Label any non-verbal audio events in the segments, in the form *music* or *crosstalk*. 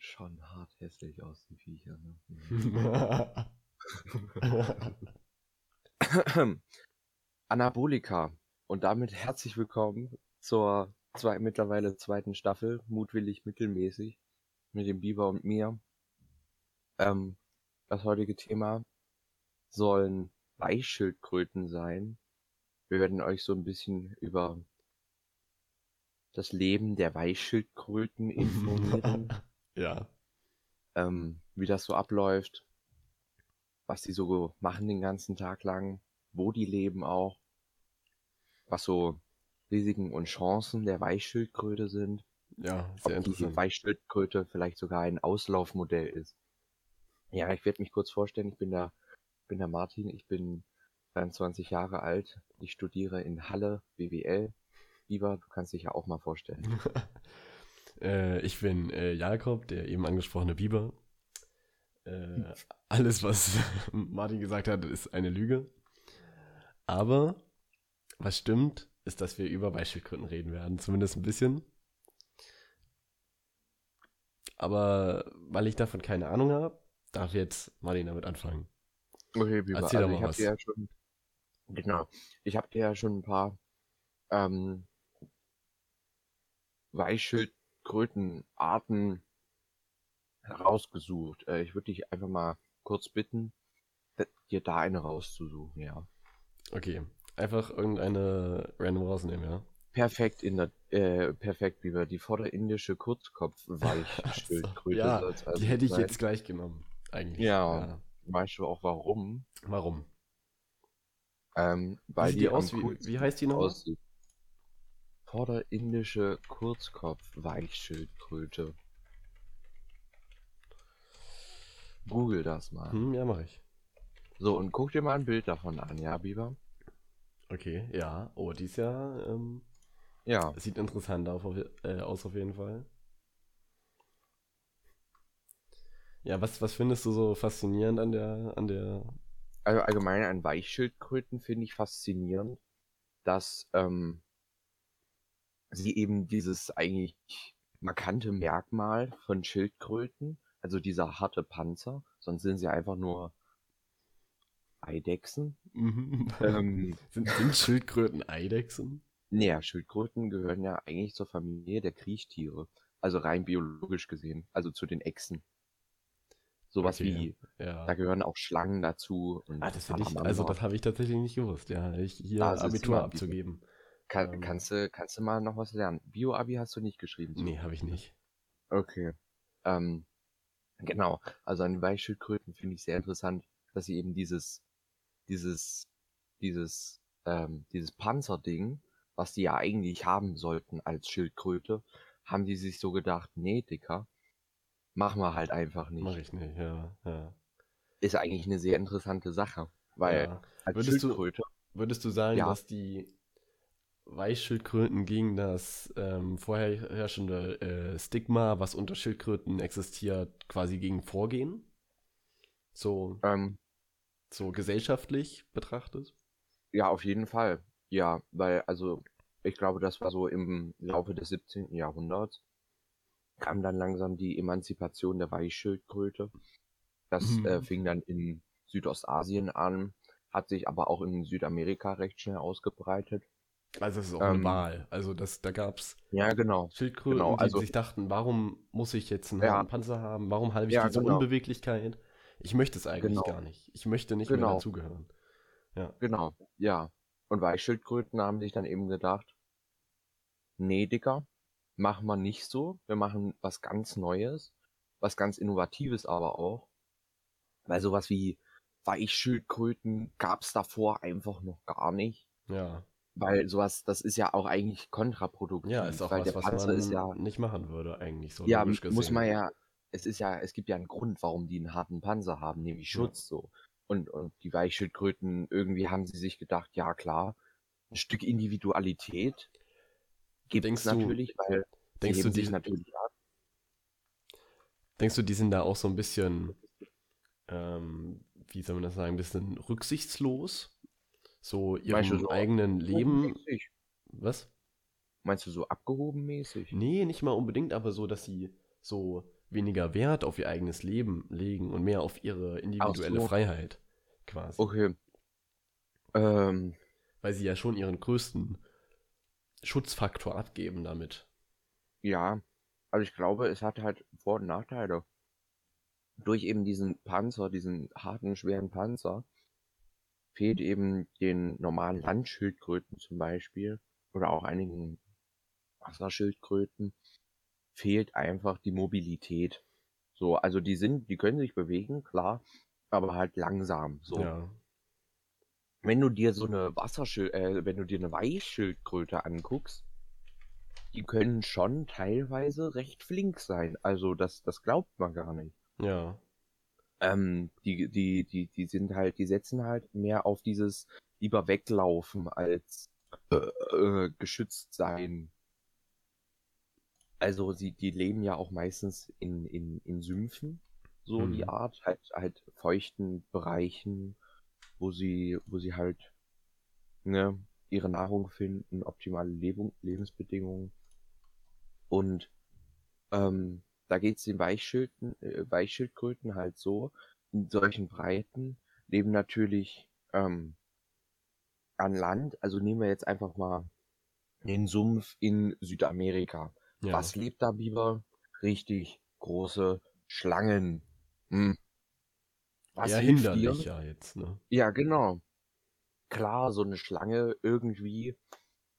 schon hart hässlich aus, die Viecher. Ne? *laughs* Anabolika. Und damit herzlich willkommen zur zwei, mittlerweile zweiten Staffel, mutwillig mittelmäßig, mit dem Biber und mir. Ähm, das heutige Thema sollen Weichschildkröten sein. Wir werden euch so ein bisschen über das Leben der Weichschildkröten informieren. *laughs* ja. Ähm, wie das so abläuft, was die so machen den ganzen Tag lang, wo die leben auch, was so Risiken und Chancen der Weichschildkröte sind. Ja, sehr ob diese Weichschildkröte vielleicht sogar ein Auslaufmodell ist. Ja, ich werde mich kurz vorstellen, ich bin der, bin der Martin, ich bin 23 Jahre alt, ich studiere in Halle BWL. Lieber, du kannst dich ja auch mal vorstellen. *laughs* äh, ich bin äh, Jakob, der eben angesprochene Biber. Äh, alles, was *laughs* Martin gesagt hat, ist eine Lüge. Aber was stimmt, ist, dass wir über Beispielgründen reden werden. Zumindest ein bisschen. Aber weil ich davon keine Ahnung habe, darf jetzt Martin damit anfangen. Okay, wie Erzähl also, doch mal ich was. Ja schon, genau. Ich habe dir ja schon ein paar ähm, Weichschildkrötenarten herausgesucht. Äh, ich würde dich einfach mal kurz bitten, dir da eine rauszusuchen, ja. Okay, einfach irgendeine random rausnehmen, ja. Perfekt in der, äh, perfekt, wie wir die vorderindische *laughs* Kurzkopf-Weichschildkröte. ja, also die hätte ich sein. jetzt gleich genommen, eigentlich. Ja, ja. weißt du auch warum? Warum? Ähm, weil die, die aus, wie, wie heißt die noch? Aussieht. Vorderindische Kurzkopf-Weichschildkröte. Google das mal. Hm, ja, mache ich. So, und guck dir mal ein Bild davon an, ja, Biber? Okay, ja. Oh, die ist ja. Ähm, ja. Sieht interessant auf, äh, aus auf jeden Fall. Ja, was, was findest du so faszinierend an der, an der. Also allgemein an Weichschildkröten finde ich faszinierend, dass ähm, sie eben dieses eigentlich markante Merkmal von Schildkröten also dieser harte Panzer, sonst sind sie einfach nur Eidechsen. Mhm. Ähm, *laughs* sind, sind Schildkröten Eidechsen? Naja, Schildkröten gehören ja eigentlich zur Familie der Kriechtiere. Also rein biologisch gesehen. Also zu den Echsen. Sowas okay, wie, ja. da gehören auch Schlangen dazu. ah, das ich, also das habe ich tatsächlich nicht gewusst, ja, ich, hier also Abitur abzugeben. Kann, ähm, kannst, du, kannst du mal noch was lernen? Bio-Abi hast du nicht geschrieben? So. Nee, habe ich nicht. Okay. Ähm, Genau, also an Weichschildkröten finde ich sehr interessant, dass sie eben dieses, dieses, dieses, ähm, dieses Panzerding, was die ja eigentlich haben sollten als Schildkröte, haben die sich so gedacht, nee, Dicker, machen wir halt einfach nicht. Mach ich nicht, ja, ja. Ist eigentlich eine sehr interessante Sache, weil ja. als würdest Schildkröte. Du, würdest du sagen, ja. dass die Weichschildkröten gegen das ähm, vorherrschende äh, Stigma, was unter Schildkröten existiert, quasi gegen vorgehen? So, ähm, so gesellschaftlich betrachtet? Ja, auf jeden Fall. Ja, weil, also, ich glaube, das war so im Laufe des 17. Jahrhunderts, kam dann langsam die Emanzipation der Weichschildkröte. Das mhm. äh, fing dann in Südostasien an, hat sich aber auch in Südamerika recht schnell ausgebreitet. Also das ist auch ähm, eine Wahl. Also das, da gab es ja, genau. Schildkröten, genau, also, die sich dachten, warum muss ich jetzt einen ja, Panzer haben? Warum habe ich ja, diese genau. Unbeweglichkeit? Ich möchte es eigentlich genau. gar nicht. Ich möchte nicht genau. mehr dazugehören. Ja. Genau, ja. Und Weichschildkröten haben sich dann eben gedacht, nee, Dicker, machen wir nicht so. Wir machen was ganz Neues, was ganz Innovatives aber auch. Weil sowas wie Weichschildkröten gab es davor einfach noch gar nicht. Ja. Weil sowas, das ist ja auch eigentlich kontraproduktiv. Ja, ist auch weil was, der Panzer man ja, nicht machen würde eigentlich so. Ja, muss man ja, es ist ja, es gibt ja einen Grund, warum die einen harten Panzer haben, nämlich Schutz ja. so. Und, und die Weichschildkröten, irgendwie haben sie sich gedacht, ja klar, ein Stück Individualität gibt es natürlich, weil denkst du, die sich natürlich ab. Denkst du, die sind da auch so ein bisschen, ähm, wie soll man das sagen, ein bisschen rücksichtslos? So ihrem so eigenen Leben. Was? Meinst du so abgehoben mäßig? Nee, nicht mal unbedingt, aber so, dass sie so weniger Wert auf ihr eigenes Leben legen und mehr auf ihre individuelle so. Freiheit quasi. Okay. Ähm. Weil sie ja schon ihren größten Schutzfaktor abgeben damit. Ja, also ich glaube, es hat halt Vor- und Nachteile. Durch eben diesen Panzer, diesen harten, schweren Panzer, fehlt eben den normalen Landschildkröten zum Beispiel oder auch einigen Wasserschildkröten fehlt einfach die Mobilität. So, also die sind, die können sich bewegen, klar, aber halt langsam. So. Ja. Wenn du dir so eine Wasserschild, äh, wenn du dir eine Weichschildkröte anguckst, die können schon teilweise recht flink sein. Also das, das glaubt man gar nicht. Ja. Ähm, die, die, die, die sind halt, die setzen halt mehr auf dieses lieber weglaufen als äh, äh, geschützt sein. Also sie, die leben ja auch meistens in, in, in Sümpfen, so hm. die Art, halt, halt feuchten Bereichen, wo sie, wo sie halt ne, ihre Nahrung finden, optimale Lebung, Lebensbedingungen. Und ähm, da geht es den Weichschilden, äh, Weichschildkröten halt so, in solchen Breiten leben natürlich ähm, an Land, also nehmen wir jetzt einfach mal den Sumpf in Südamerika. Ja. Was lebt da Biber? Richtig große Schlangen. Hm. Was ja, hinderlich ja jetzt, ne? Ja, genau. Klar, so eine Schlange irgendwie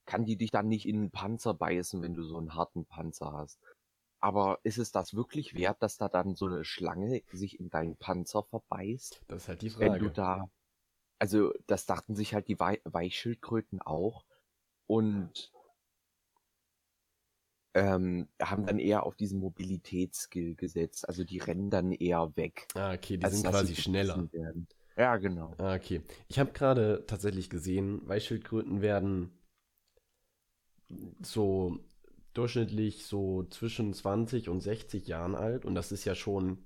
kann die dich dann nicht in den Panzer beißen, wenn du so einen harten Panzer hast. Aber ist es das wirklich wert, dass da dann so eine Schlange sich in deinen Panzer verbeißt? Das ist halt die Frage. Wenn du da, also das dachten sich halt die Weichschildkröten auch und ähm, haben dann eher auf diesen Mobilitätsskill gesetzt. Also die rennen dann eher weg. Ah, okay, die sind quasi schneller. Ja, genau. Ah, okay. Ich habe gerade tatsächlich gesehen, Weichschildkröten werden so durchschnittlich so zwischen 20 und 60 Jahren alt und das ist ja schon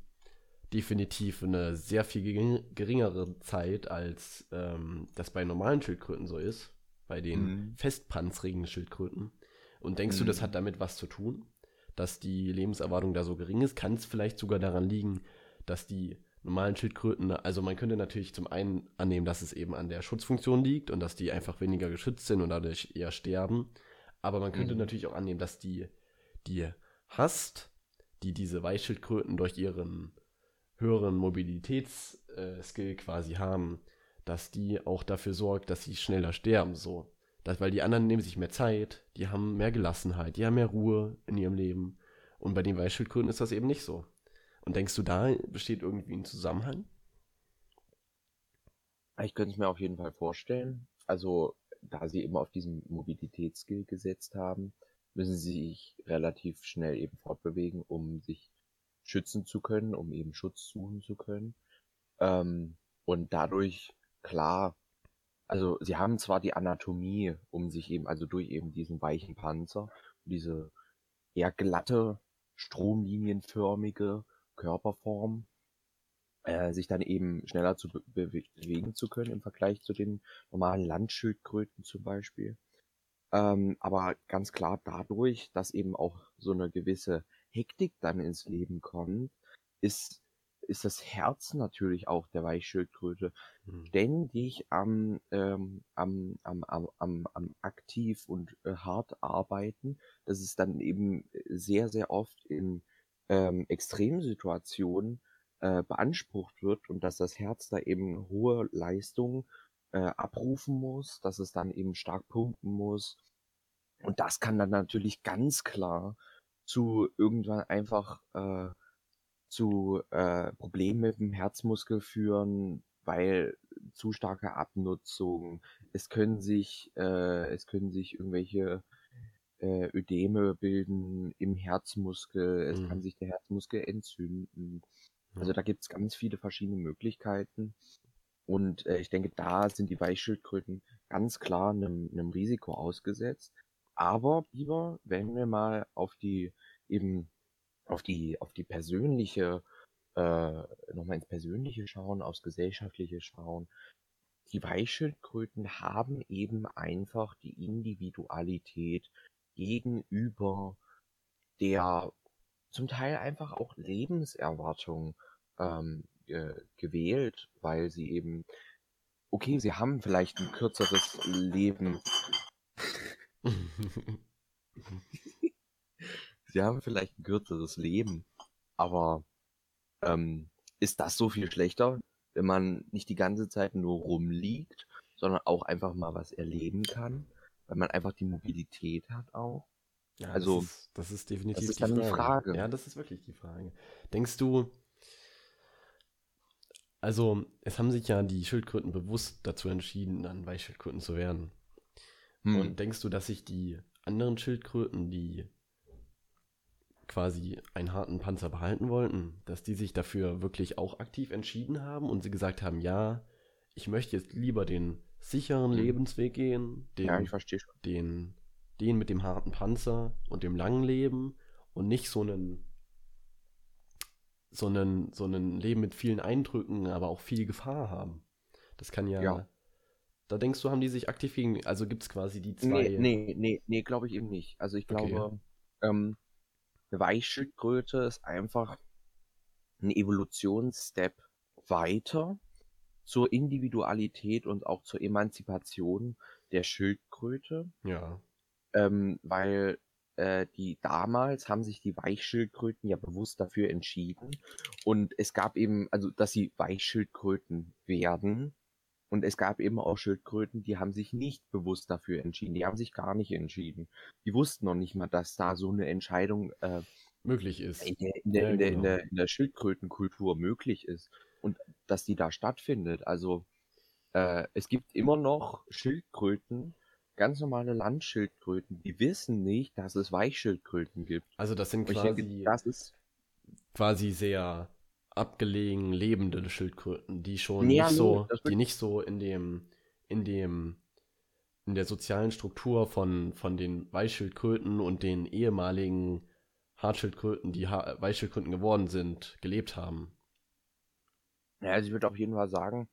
definitiv eine sehr viel geringere Zeit, als ähm, das bei normalen Schildkröten so ist, bei den mhm. festpanzrigen Schildkröten. Und denkst mhm. du, das mhm. hat damit was zu tun, dass die Lebenserwartung da so gering ist? Kann es vielleicht sogar daran liegen, dass die normalen Schildkröten, also man könnte natürlich zum einen annehmen, dass es eben an der Schutzfunktion liegt und dass die einfach weniger geschützt sind und dadurch eher sterben. Aber man könnte mhm. natürlich auch annehmen, dass die, die Hast, die diese Weichschildkröten durch ihren höheren Mobilitätsskill äh, quasi haben, dass die auch dafür sorgt, dass sie schneller sterben, so. Das, weil die anderen nehmen sich mehr Zeit, die haben mehr Gelassenheit, die haben mehr Ruhe in ihrem Leben. Und bei den Weißschildkröten ist das eben nicht so. Und denkst du, da besteht irgendwie ein Zusammenhang? Ich könnte es mir auf jeden Fall vorstellen. Also, da sie eben auf diesen Mobilitätsskill gesetzt haben, müssen sie sich relativ schnell eben fortbewegen, um sich schützen zu können, um eben Schutz suchen zu können. Ähm, und dadurch, klar, also sie haben zwar die Anatomie, um sich eben, also durch eben diesen weichen Panzer, diese eher glatte, stromlinienförmige Körperform, äh, sich dann eben schneller zu be bewegen zu können im Vergleich zu den normalen Landschildkröten zum Beispiel. Ähm, aber ganz klar dadurch, dass eben auch so eine gewisse Hektik dann ins Leben kommt, ist ist das Herz natürlich auch der Weichschildkröte mhm. ständig am, ähm, am, am, am, am, am aktiv und äh, hart arbeiten, dass es dann eben sehr, sehr oft in ähm, Extremsituationen äh, beansprucht wird und dass das Herz da eben hohe Leistungen äh, abrufen muss, dass es dann eben stark pumpen muss. Und das kann dann natürlich ganz klar zu irgendwann einfach äh, zu äh, Problemen mit dem Herzmuskel führen, weil zu starke Abnutzung. Es können sich, äh, es können sich irgendwelche äh, Ödeme bilden im Herzmuskel. Es mhm. kann sich der Herzmuskel entzünden. Also da gibt es ganz viele verschiedene Möglichkeiten. Und äh, ich denke, da sind die Weichschildkröten ganz klar einem, einem Risiko ausgesetzt. Aber lieber, wenn wir mal auf die eben auf die, auf die persönliche, äh, nochmal ins Persönliche schauen, aufs Gesellschaftliche schauen. Die Weichschildkröten haben eben einfach die Individualität gegenüber der zum Teil einfach auch Lebenserwartung ähm, äh, gewählt, weil sie eben, okay, sie haben vielleicht ein kürzeres Leben. *laughs* sie haben vielleicht ein kürzeres Leben, aber ähm, ist das so viel schlechter, wenn man nicht die ganze Zeit nur rumliegt, sondern auch einfach mal was erleben kann, weil man einfach die Mobilität hat auch? Ja, also, das ist, das ist definitiv das ist die, Frage. die Frage. Ja, das ist wirklich die Frage. Denkst du, also es haben sich ja die Schildkröten bewusst dazu entschieden, dann Weichschildkröten zu werden. Hm. Und denkst du, dass sich die anderen Schildkröten, die quasi einen harten Panzer behalten wollten, dass die sich dafür wirklich auch aktiv entschieden haben und sie gesagt haben, ja, ich möchte jetzt lieber den sicheren hm. Lebensweg gehen, den, ja, ich verstehe schon. den den mit dem harten Panzer und dem langen Leben und nicht so einen so einen, so einen Leben mit vielen Eindrücken, aber auch viel Gefahr haben. Das kann ja, ja. Da denkst du, haben die sich aktiv gegen, also gibt es quasi die zwei. Nee, nee, nee, nee glaube ich eben nicht. Also ich glaube, okay. ähm, eine Weichschildkröte ist einfach ein Evolutionsstep weiter zur Individualität und auch zur Emanzipation der Schildkröte. Ja ähm, weil äh, die damals haben sich die Weichschildkröten ja bewusst dafür entschieden und es gab eben, also dass sie Weichschildkröten werden und es gab eben auch Schildkröten, die haben sich nicht bewusst dafür entschieden, die haben sich gar nicht entschieden. Die wussten noch nicht mal, dass da so eine Entscheidung äh, möglich ist. In der, in, der, ja, in, der, genau. in, der, in der Schildkrötenkultur möglich ist und dass die da stattfindet. Also äh, es gibt immer noch Schildkröten, ganz normale Landschildkröten, die wissen nicht, dass es Weichschildkröten gibt. Also das sind quasi, denke, das ist quasi sehr abgelegen lebende Schildkröten, die schon ja, nicht so, die nicht so in dem, in dem, in der sozialen Struktur von, von den Weichschildkröten und den ehemaligen Hartschildkröten, die ha Weichschildkröten geworden sind, gelebt haben. Ja, also ich würde auf jeden Fall sagen,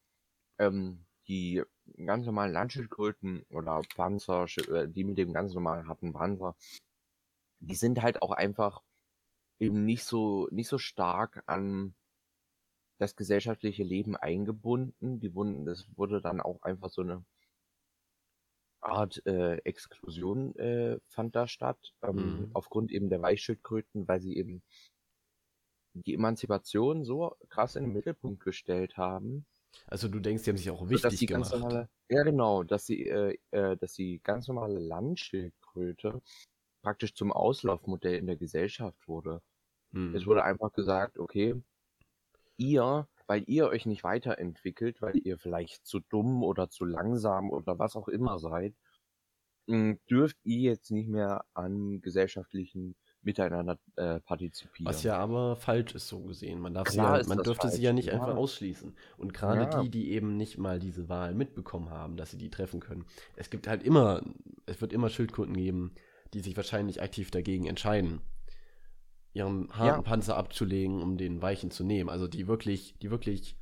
ähm, die ganz normalen Landschildkröten oder Panzer, äh, die mit dem ganz normalen harten Panzer, die sind halt auch einfach eben nicht so, nicht so stark an das gesellschaftliche Leben eingebunden. Die wurden, das wurde dann auch einfach so eine Art äh, Exklusion äh, fand da statt, ähm, mhm. aufgrund eben der Weichschildkröten, weil sie eben die Emanzipation so krass in den Mittelpunkt gestellt haben, also du denkst, die haben sich auch wichtig so, gemacht. Normale, ja, genau, dass sie, äh, äh, dass die ganz normale Landschildkröte praktisch zum Auslaufmodell in der Gesellschaft wurde. Hm. Es wurde einfach gesagt, okay, ihr, weil ihr euch nicht weiterentwickelt, weil ihr vielleicht zu dumm oder zu langsam oder was auch immer seid, dürft ihr jetzt nicht mehr an gesellschaftlichen miteinander äh, partizipieren. Was ja aber falsch ist so gesehen. Man, darf Klar sie ja, man dürfte falsch. sie ja nicht ja. einfach ausschließen. Und gerade ja. die, die eben nicht mal diese Wahl mitbekommen haben, dass sie die treffen können. Es gibt halt immer, es wird immer Schildkröten geben, die sich wahrscheinlich aktiv dagegen entscheiden, ihren harten. Panzer abzulegen, um den weichen zu nehmen. Also die wirklich, die wirklich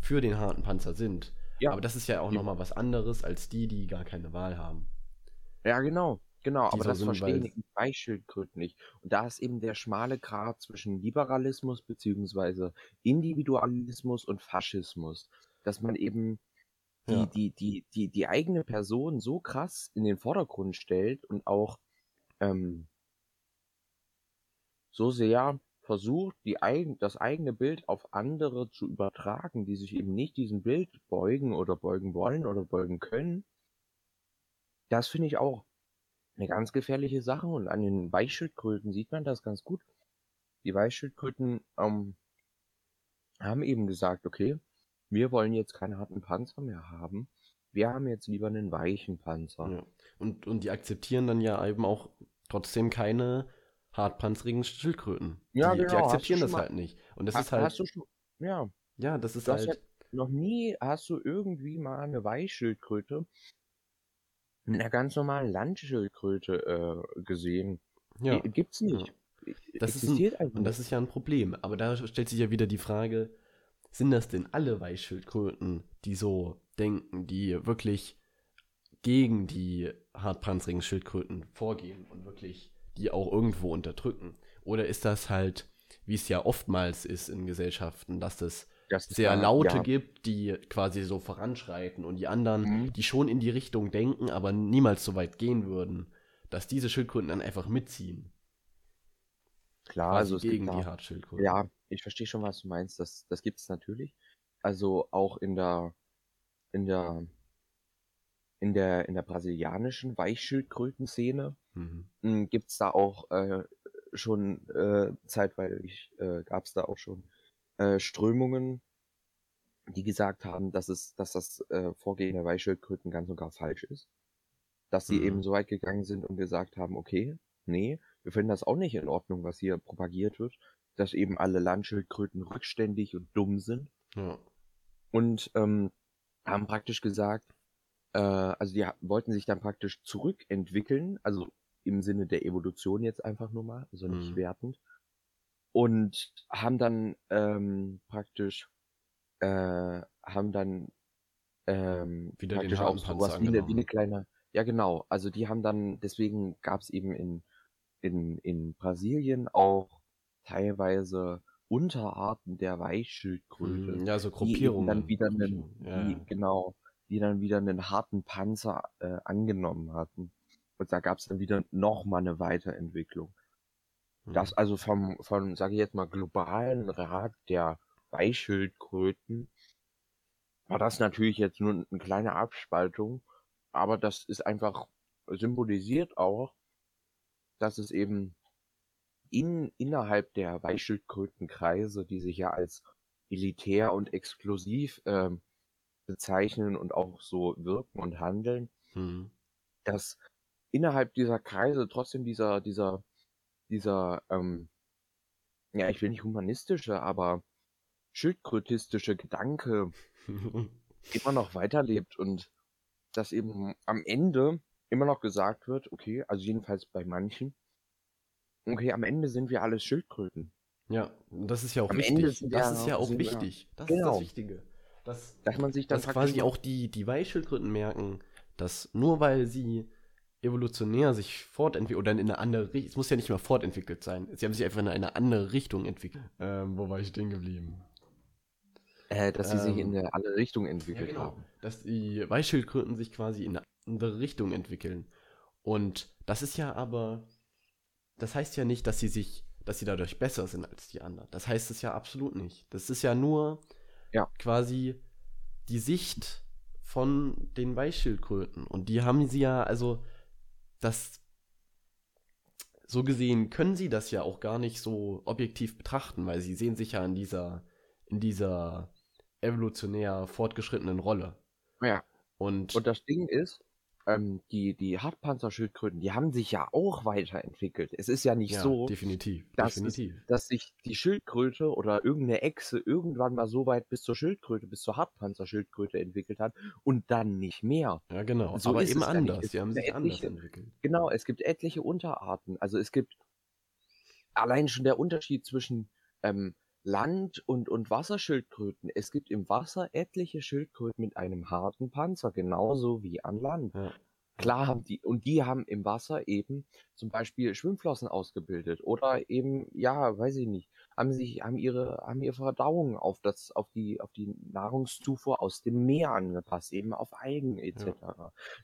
für den harten Panzer sind. Ja. Aber das ist ja auch nochmal was anderes als die, die gar keine Wahl haben. Ja, genau. Genau, aber das verstehen die Weichschildkröten nicht. Und da ist eben der schmale Grat zwischen Liberalismus bzw. Individualismus und Faschismus, dass man eben die, ja. die, die, die, die eigene Person so krass in den Vordergrund stellt und auch ähm, so sehr versucht, die eigen, das eigene Bild auf andere zu übertragen, die sich eben nicht diesem Bild beugen oder beugen wollen oder beugen können. Das finde ich auch eine ganz gefährliche Sache und an den Weichschildkröten sieht man das ganz gut. Die Weichschildkröten ähm, haben eben gesagt, okay, wir wollen jetzt keinen harten Panzer mehr haben. Wir haben jetzt lieber einen weichen Panzer. Ja. Und, und die akzeptieren dann ja eben auch trotzdem keine hartpanzerigen Schildkröten. Ja, die, genau. Die akzeptieren das mal, halt nicht. Und das hast, ist halt. Hast du schon, ja. Ja, das ist das halt. Noch nie hast du irgendwie mal eine Weichschildkröte mit einer ganz normalen Landschildkröte äh, gesehen. Ja. Gibt's nicht. Ja. Das ist ein, und das ist ja ein Problem. Aber da stellt sich ja wieder die Frage, sind das denn alle Weichschildkröten, die so denken, die wirklich gegen die hartpanzerigen Schildkröten vorgehen und wirklich die auch irgendwo unterdrücken? Oder ist das halt, wie es ja oftmals ist in Gesellschaften, dass Das sehr laute ja. gibt, die quasi so voranschreiten und die anderen, Mhm. die schon in die Richtung denken, aber niemals so weit gehen würden, dass diese Schildkröten dann einfach mitziehen. Klar, quasi also es gibt gegen da, die Hartschildkröten. ja, ich verstehe schon, was du meinst. Das, das gibt es natürlich. Also auch in der, in der, in der, in der brasilianischen Weichschildkrötenszene Mhm. gibt es da auch äh, schon äh, zeitweilig äh, gab es da auch schon äh, Strömungen, die gesagt haben, dass es, dass das äh, Vorgehen der Weichschildkröten ganz und gar falsch ist. Dass sie Mhm. eben so weit gegangen sind und gesagt haben, okay, nee, wir finden das auch nicht in Ordnung, was hier propagiert wird, dass eben alle Landschildkröten rückständig und dumm sind Ja. und ähm, haben praktisch gesagt, äh, also die wollten sich dann praktisch zurückentwickeln, also im Sinne der Evolution jetzt einfach nur mal, also nicht Mhm. wertend, und haben dann ähm, praktisch, äh, haben dann ähm, Wieder den praktisch auch Hakenpanzer sowas wie eine, wie eine kleine, ja genau, also die haben dann, deswegen gab es eben in, in, in Brasilien auch teilweise Unterarten der Weichschildkröte, Mhm. Ja, so die Gruppierungen. dann wieder einen, Ja, die, genau, die dann wieder einen harten Panzer äh, angenommen hatten. Und da gab es dann wieder nochmal eine Weiterentwicklung. Das Mhm. also vom, von, sage ich jetzt mal, globalen Rat der Weichschildkröten war das natürlich jetzt nur eine kleine Abspaltung, aber das ist einfach symbolisiert auch, dass es eben in, innerhalb der Weichschildkrötenkreise, die sich ja als elitär und exklusiv ähm, bezeichnen und auch so wirken und handeln, Mhm. dass innerhalb dieser Kreise trotzdem dieser, dieser, dieser, ähm, ja, ich will nicht humanistische, aber schildkrötistische Gedanke *laughs* immer noch weiterlebt und dass eben am Ende immer noch gesagt wird, okay, also jedenfalls bei manchen, okay, am Ende sind wir alles Schildkröten. Ja, und das ist ja auch Am Ende wichtig. sind Das ja- ist ja auch sind wichtig. Das ist Genau. das Wichtige. Dass, Dass man sich dann dass quasi auch die, die Weichschildkröten merken, dass nur weil sie evolutionär sich fortentwickeln oder in eine andere Richtung, es muss ja nicht mal fortentwickelt sein, sie haben sich einfach in eine andere Richtung entwickelt. Ähm, wo war ich stehen geblieben? äh, dass sie sich ähm, in eine andere Richtung Ja, entwickelt genau. haben. Dass die Weichschildkröten sich quasi in eine andere Richtung entwickeln. Und das ist ja aber, das heißt ja nicht, dass sie sich, dass sie dadurch besser sind als die anderen. Das heißt es ja absolut nicht. Das ist ja nur Ja. quasi die Sicht von den Weichschildkröten. Und die haben sie ja, also, das, so gesehen können sie das ja auch gar nicht so objektiv betrachten, weil sie sehen sich ja in dieser, in dieser evolutionär fortgeschrittenen Rolle. Ja. Und, Und das Ding ist, ähm, die, die Hartpanzerschildkröten, die haben sich ja auch weiterentwickelt. Es ist ja nicht ja, so, definitiv, dass, definitiv. Es, dass sich die Schildkröte oder irgendeine Echse irgendwann mal so weit bis zur Schildkröte, bis zur Hartpanzerschildkröte entwickelt hat und dann nicht mehr. Ja, genau. so aber eben anders. Sie haben sich anders etliche- entwickelt. Genau, es gibt etliche Unterarten. Also es gibt allein schon der Unterschied zwischen ähm, Land- und, und Wasserschildkröten. Es gibt im Wasser etliche Schildkröten mit einem harten Panzer, genauso wie an Land. Ja. Klar haben die, und die haben im Wasser eben zum Beispiel Schwimmflossen ausgebildet oder eben, ja, weiß ich nicht, haben sich, haben ihre, haben ihre Verdauung auf das, auf die, auf die Nahrungszufuhr aus dem Meer angepasst, eben auf Algen etc.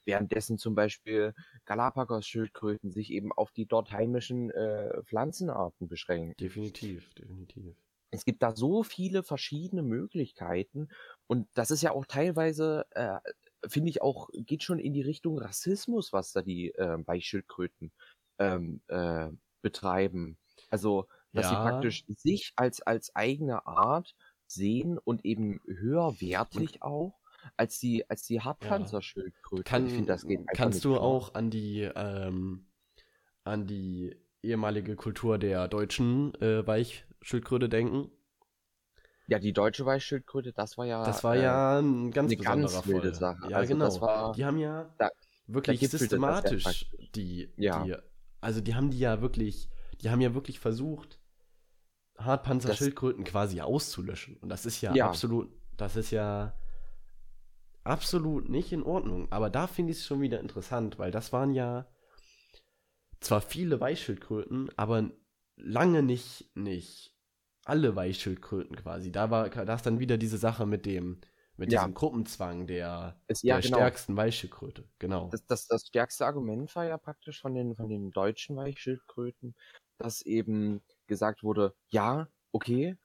Währenddessen zum Beispiel Galapagos-Schildkröten sich eben auf die dort heimischen äh, Pflanzenarten beschränken. Definitiv, definitiv. Es gibt da so viele verschiedene Möglichkeiten und das ist ja auch teilweise, äh, finde ich auch, geht schon in die Richtung Rassismus, was da die äh, Weichschildkröten ähm, äh, betreiben. Also, dass sie Ja. praktisch sich als, als eigene Art sehen und eben höherwertig auch als die, als die Hartpanzerschildkröte. Kann, ich finde, das geht kannst du klar. auch an die, ähm, an die ehemalige Kultur der deutschen äh, Weichschildkröte denken? Ja, die deutsche Weichschildkröte, das war ja. Das war äh, ja ein ganz eine ganz wilde Fall. Sache. Ja, Also genau. war- die haben ja da- wirklich da systematisch die, Ja. die, also die haben die ja wirklich, die haben ja wirklich versucht, Hartpanzerschildkröten quasi auszulöschen. Und das ist ja, Ja. absolut, das ist ja absolut nicht in Ordnung. Aber da finde ich es schon wieder interessant, weil das waren ja zwar viele Weichschildkröten, aber lange nicht, nicht alle Weichschildkröten quasi. Da war da ist dann wieder diese Sache mit dem, mit ja. diesem Gruppenzwang der, es, ja, der genau. stärksten Weichschildkröte. Genau. Das, das, das stärkste Argument war ja praktisch von den, von den deutschen Weichschildkröten, dass eben gesagt wurde, ja, okay,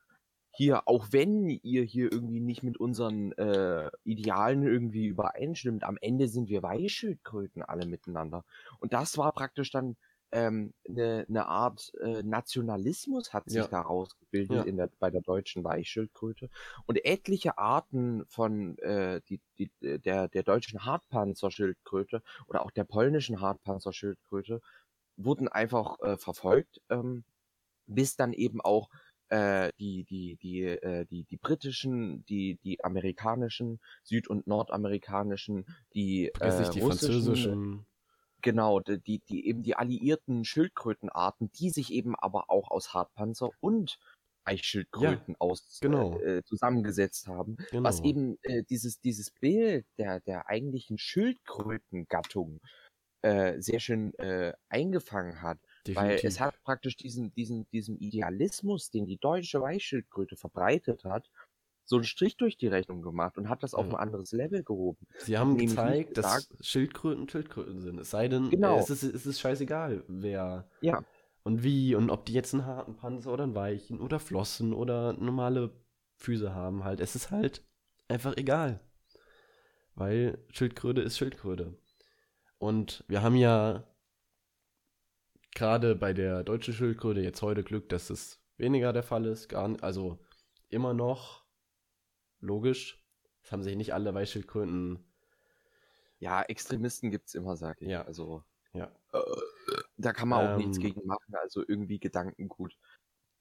hier, auch wenn ihr hier irgendwie nicht mit unseren äh, Idealen irgendwie übereinstimmt, am Ende sind wir Weichschildkröten alle miteinander. Und das war praktisch dann ähm, eine, eine Art äh, Nationalismus hat sich ja. daraus gebildet ja. in der, bei der deutschen Weichschildkröte. Und etliche Arten von äh, die, die, der, der deutschen Hartpanzerschildkröte oder auch der polnischen Hartpanzerschildkröte wurden einfach äh, verfolgt, ähm, bis dann eben auch äh, die, die, die, äh, die, die britischen, die, die amerikanischen, süd- und nordamerikanischen, die, äh, die französischen Genau, die, die eben die alliierten Schildkrötenarten, die sich eben aber auch aus Hartpanzer und Eichschildkröten ja, aus genau. äh, zusammengesetzt haben, genau. was eben äh, dieses dieses Bild der der eigentlichen Schildkrötengattung äh, sehr schön äh, eingefangen hat, Definitiv. weil es hat praktisch diesen diesen diesen Idealismus, den die deutsche Weichschildkröte verbreitet hat, so einen Strich durch die Rechnung gemacht und hat das auf ein anderes Level gehoben. Sie haben gezeigt, dass Schildkröten Schildkröten sind. Es sei denn, genau. es, ist, es ist scheißegal, wer ja. und wie und ob die jetzt einen harten Panzer oder einen weichen oder Flossen oder normale Füße haben halt. Es ist halt einfach egal. Weil Schildkröte ist Schildkröte. Und wir haben ja gerade bei der deutschen Schildkröte jetzt heute Glück, dass es weniger der Fall ist. Gar, also immer noch logisch. Es haben sich nicht alle Weißschildkröten. Ja, Extremisten gibt es immer, sag ich. Ja. Also, ja. Äh, da kann man auch ähm, nichts gegen machen. Also irgendwie Gedankengut.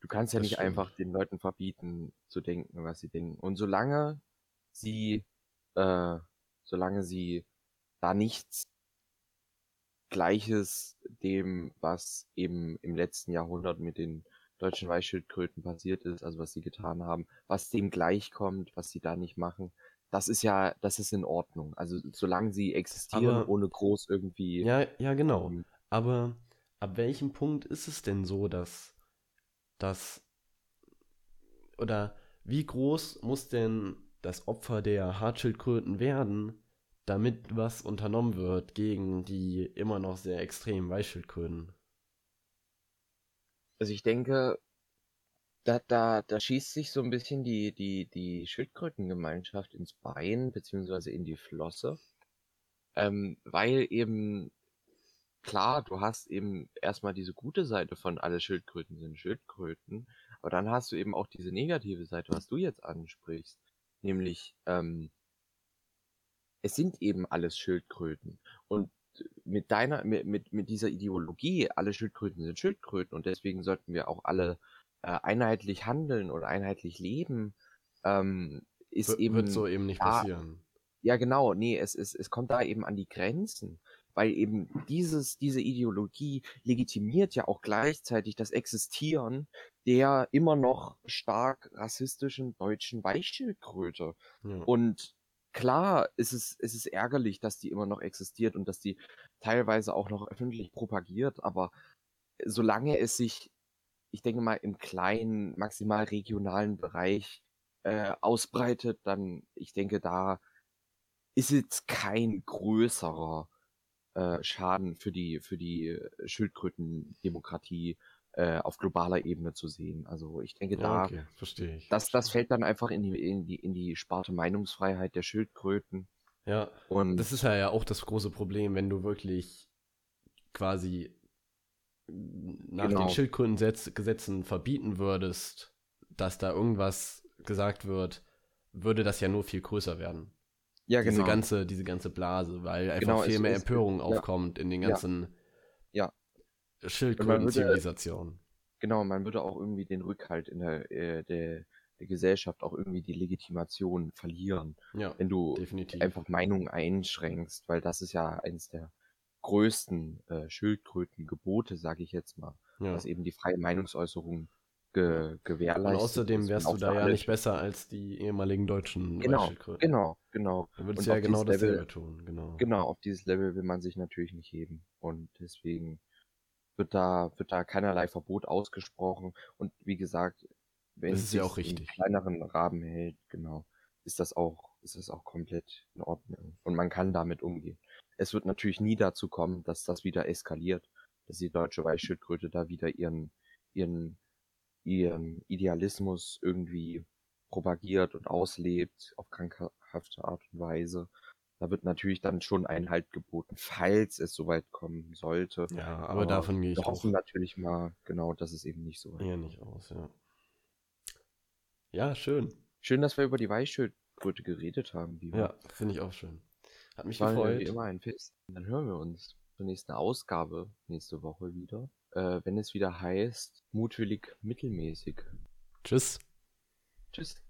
Du kannst ja nicht stimmt. einfach den Leuten verbieten, zu denken, was sie denken. Und solange sie, äh, solange sie da nichts Gleiches dem, was eben im letzten Jahrhundert mit den deutschen Weißschildkröten passiert ist, also was sie getan haben, was dem gleichkommt, was sie da nicht machen. Das ist ja, das ist in Ordnung. Also solange sie existieren, Aber, ohne groß irgendwie. Ja, ja, genau. Ähm, Aber ab welchem Punkt ist es denn so, dass das oder wie groß muss denn das Opfer der Hartschildkröten werden, damit was unternommen wird gegen die immer noch sehr extremen Weißschildkröten? Also ich denke, da, da, da schießt sich so ein bisschen die, die, die Schildkrötengemeinschaft ins Bein, beziehungsweise in die Flosse. Ähm, weil eben, klar, du hast eben erstmal diese gute Seite von alle Schildkröten sind Schildkröten, aber dann hast du eben auch diese negative Seite, was du jetzt ansprichst. Nämlich, ähm, es sind eben alles Schildkröten. Und mit deiner, mit, mit, mit dieser Ideologie, alle Schildkröten sind Schildkröten und deswegen sollten wir auch alle äh, einheitlich handeln oder einheitlich leben, ähm, ist wird, eben. Wird so eben nicht da, passieren. Ja, genau, nee, es, es, es kommt da eben an die Grenzen, weil eben dieses, diese Ideologie legitimiert ja auch gleichzeitig das Existieren der immer noch stark rassistischen deutschen Weichschildkröte. Ja. Und klar ist es, ist es ärgerlich, dass die immer noch existiert und dass die teilweise auch noch öffentlich propagiert, aber solange es sich, ich denke mal, im kleinen, maximal regionalen Bereich äh, ausbreitet, dann, ich denke, da ist jetzt kein größerer äh, Schaden für die, für die Schildkrötendemokratie äh, auf globaler Ebene zu sehen. Also ich denke da, okay, verstehe ich. Das, das fällt dann einfach in die, in die, in die Sparte Meinungsfreiheit der Schildkröten. Ja, und das ist ja, ja auch das große Problem, wenn du wirklich quasi nach genau. den Schildkrötengesetzen verbieten würdest, dass da irgendwas gesagt wird, würde das ja nur viel größer werden. Ja, diese genau. Ganze, diese ganze Blase, weil einfach genau, viel mehr Empörung ja. aufkommt in den ganzen. Schildkröten-Zivilisation. Genau, man würde auch irgendwie den Rückhalt in der, äh, der, der Gesellschaft, auch irgendwie die Legitimation verlieren. Ja, wenn du definitiv. einfach Meinungen einschränkst, weil das ist ja eines der größten äh, Schildkrötengebote, sage ich jetzt mal, ja. dass eben die freie Meinungsäußerung ge gewährleistet. Und außerdem wärst du da ja nicht besser als die ehemaligen deutschen genau, Genau, genau. Dann würdest du ja genau dasselbe Level, tun, genau. Genau, auf dieses Level will man sich natürlich nicht heben. Und deswegen wird da, wird da keinerlei Verbot ausgesprochen. Und wie gesagt, wenn das es ja sich im kleineren Rahmen hält, genau, ist das auch, ist das auch komplett in Ordnung. Und man kann damit umgehen. Es wird natürlich nie dazu kommen, dass das wieder eskaliert, dass die deutsche Weißschildkröte da wieder ihren, ihren, ihren Idealismus irgendwie propagiert und auslebt auf krankhafte Art und Weise. Da wird natürlich dann schon Einhalt geboten, falls es soweit kommen sollte. Ja, aber, aber davon gehe ich wir hoffen natürlich mal, genau, dass es eben nicht so weit Eher nicht aus, ja. Ja, schön. Schön, dass wir über die Weichschildkröte geredet haben. Lieber. Ja, finde ich auch schön. Hat mich War gefreut. Wie immer ein Fest. Dann hören wir uns zur nächsten Ausgabe nächste Woche wieder, äh, wenn es wieder heißt, mutwillig mittelmäßig. Tschüss. Tschüss.